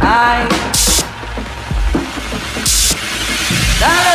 I. Dale.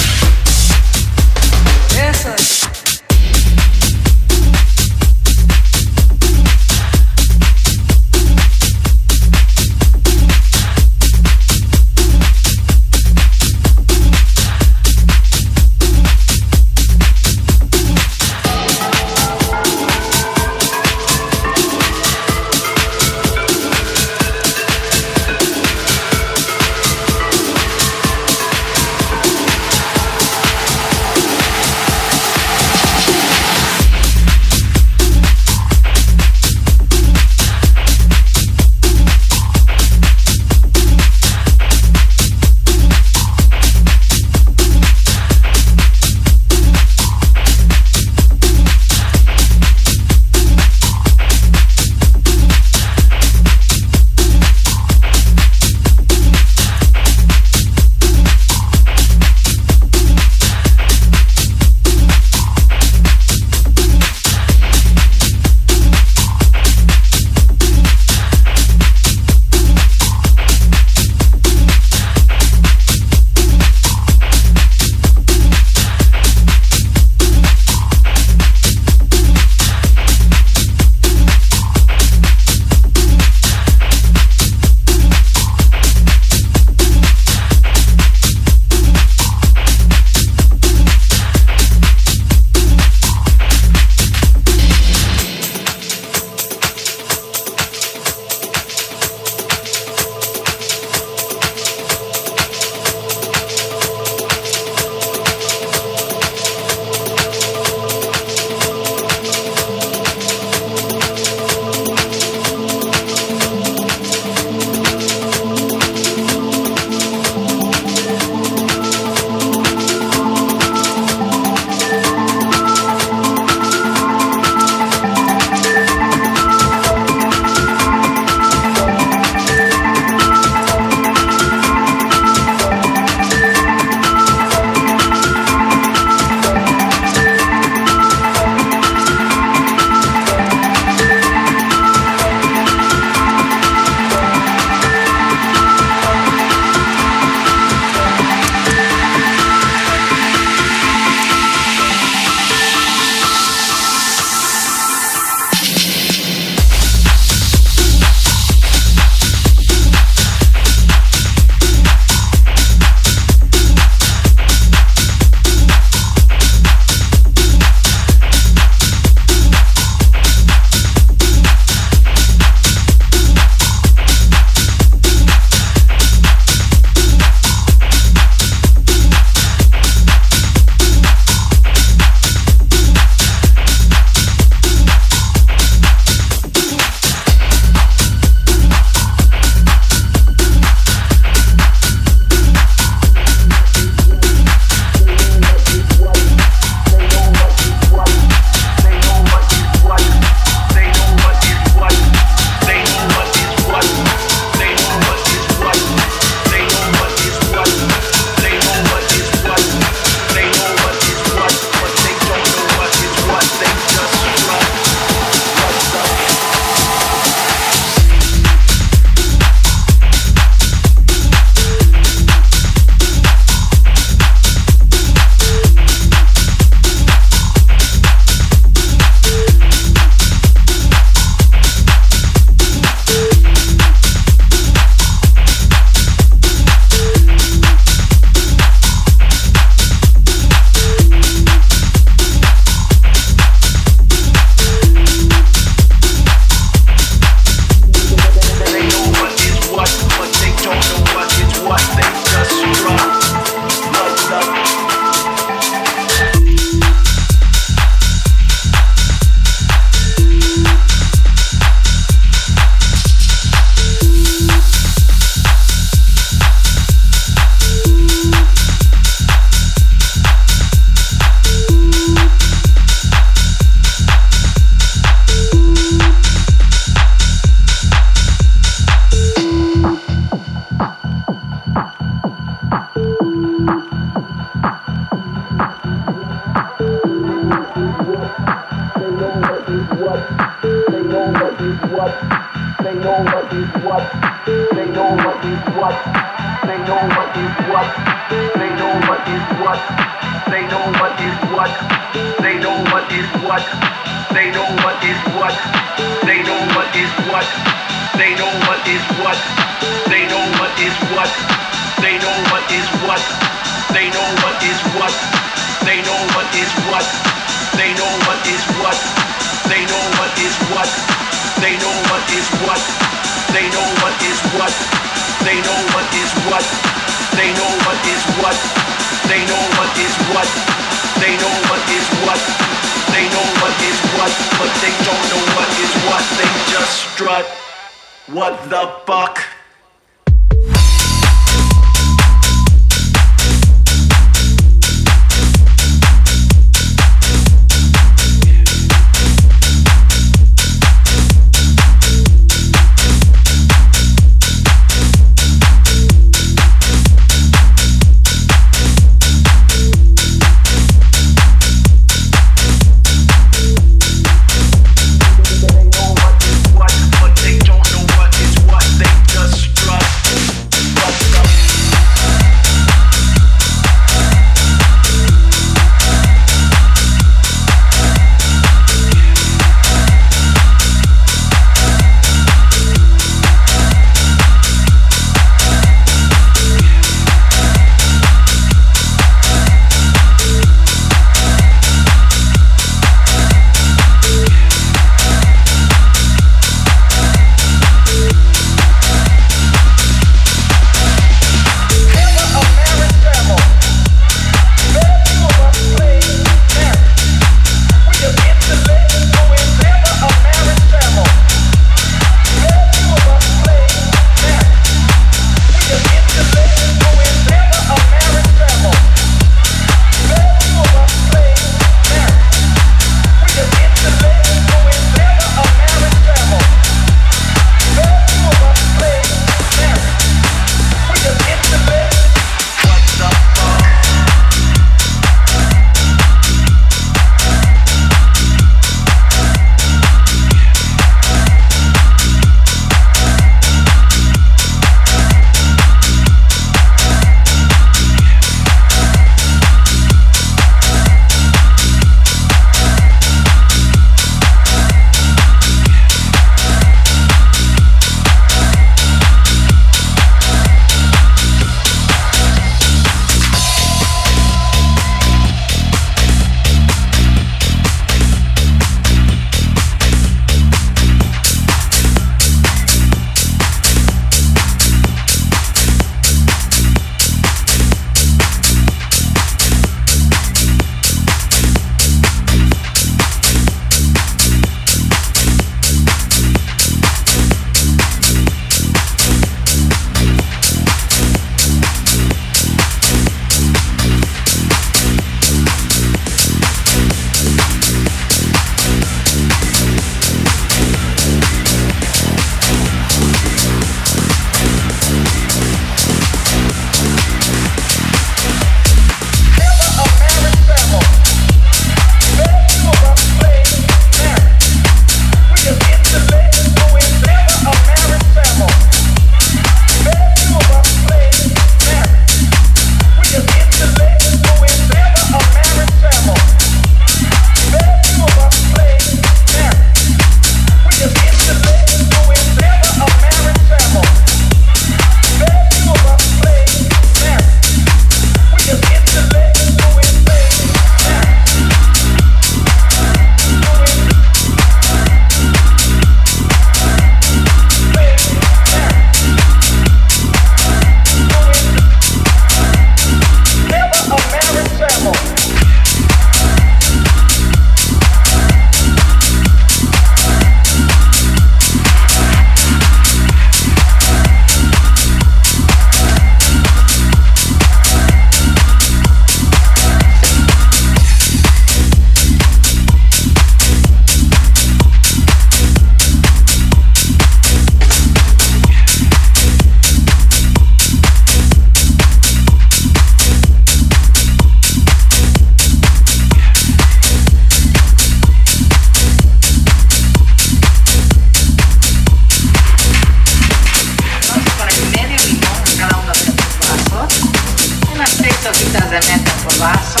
vaso,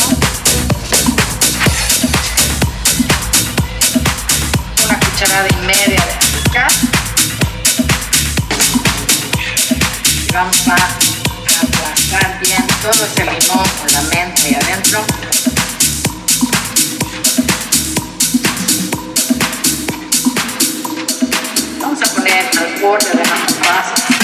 una cucharada y media de azúcar. Vamos a aplastar bien todo ese limón con la menta ahí adentro. Vamos a poner al borde de nuestro vaso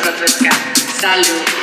se. Salud.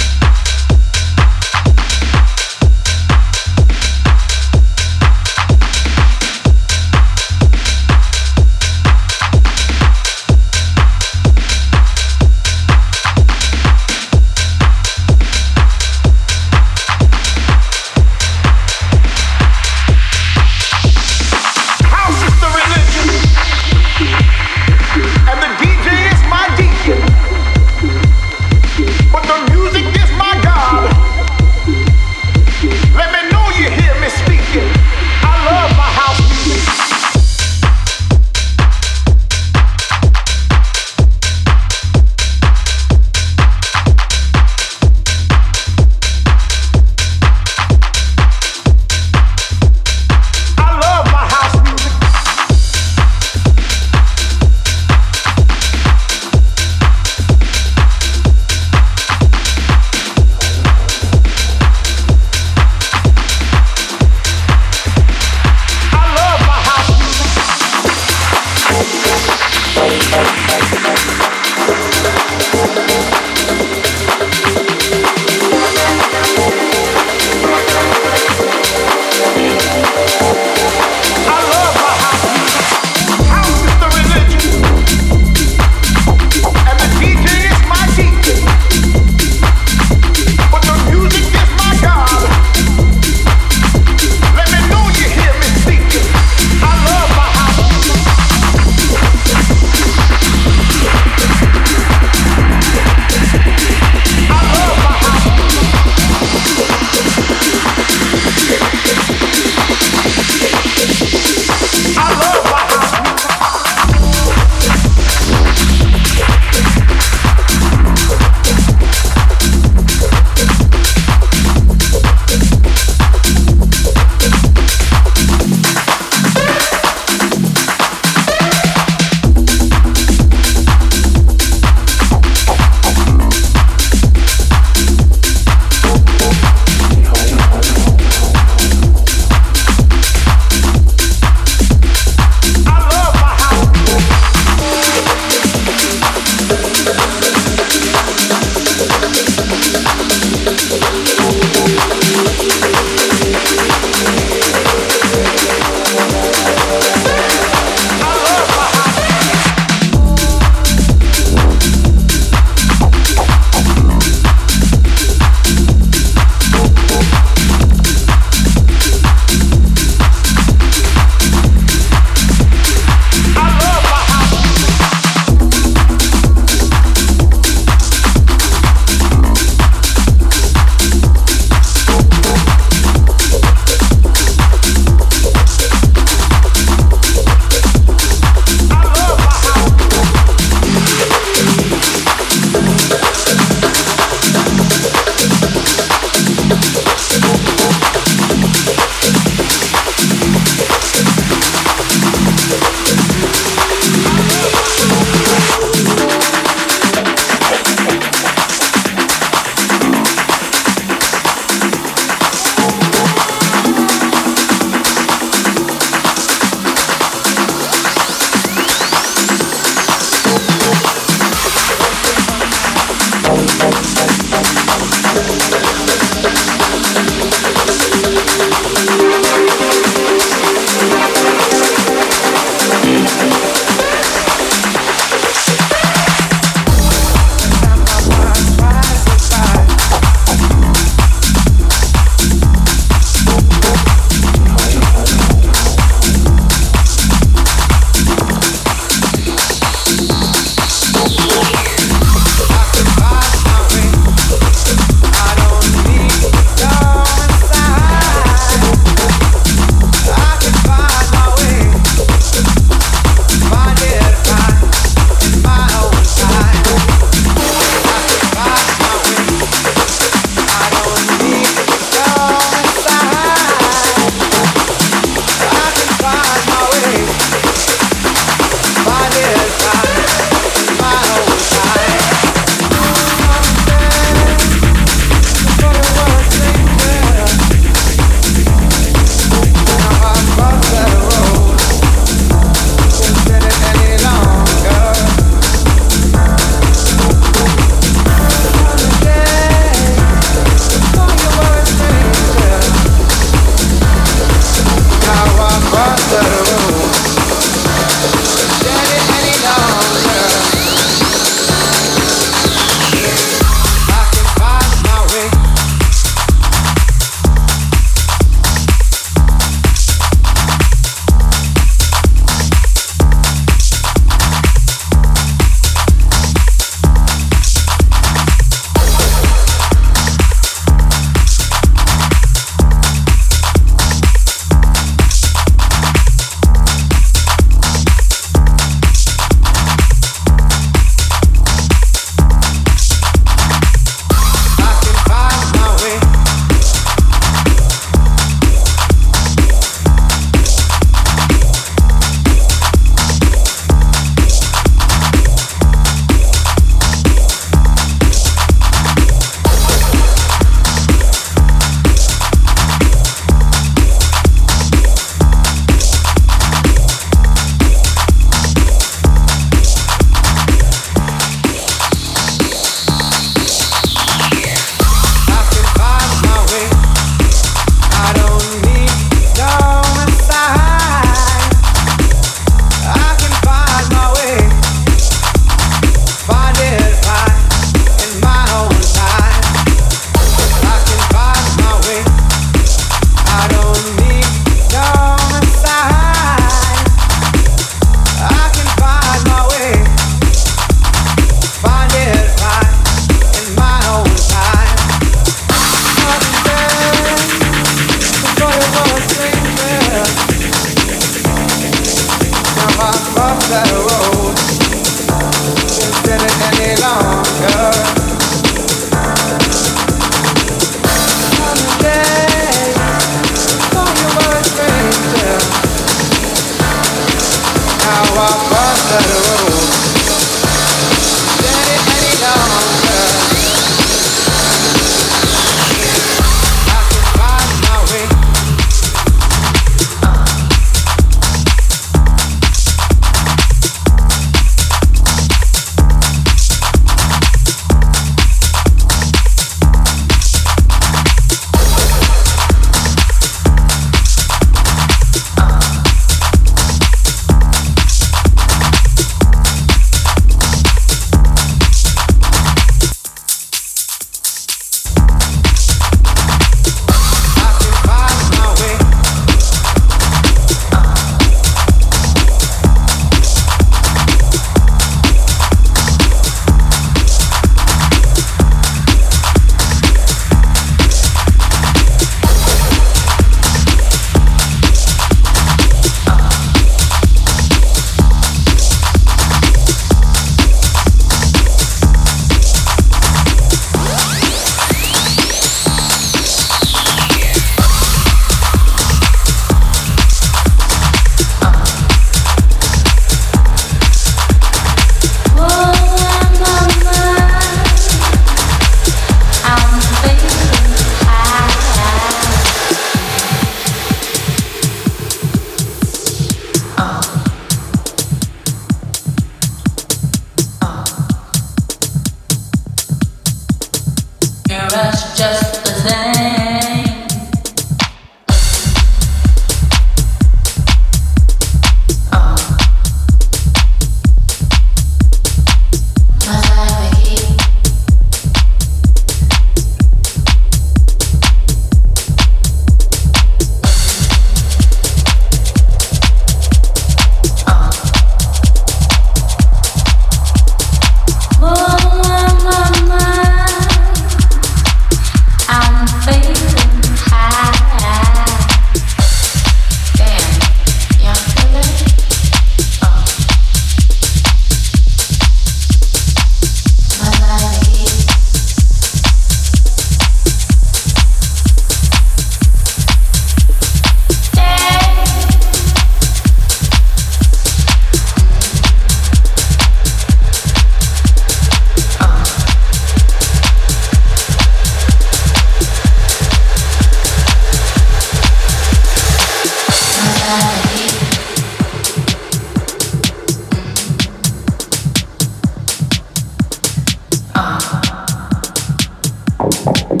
Thank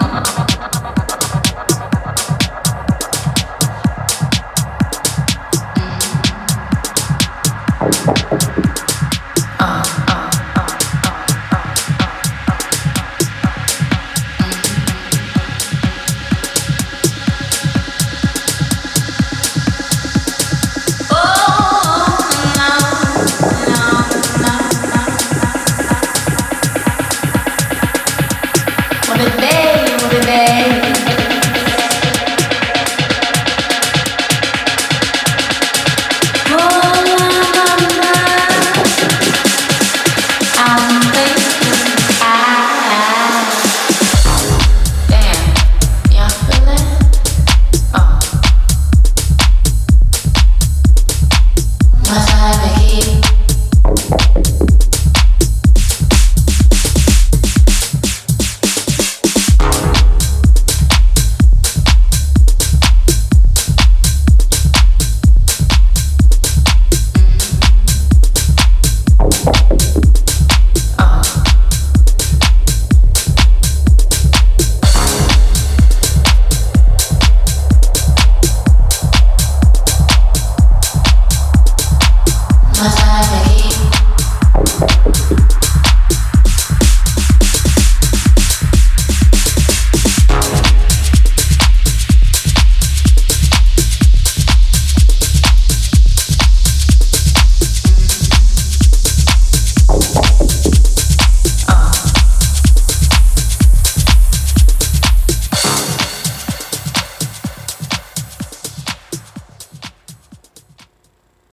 you.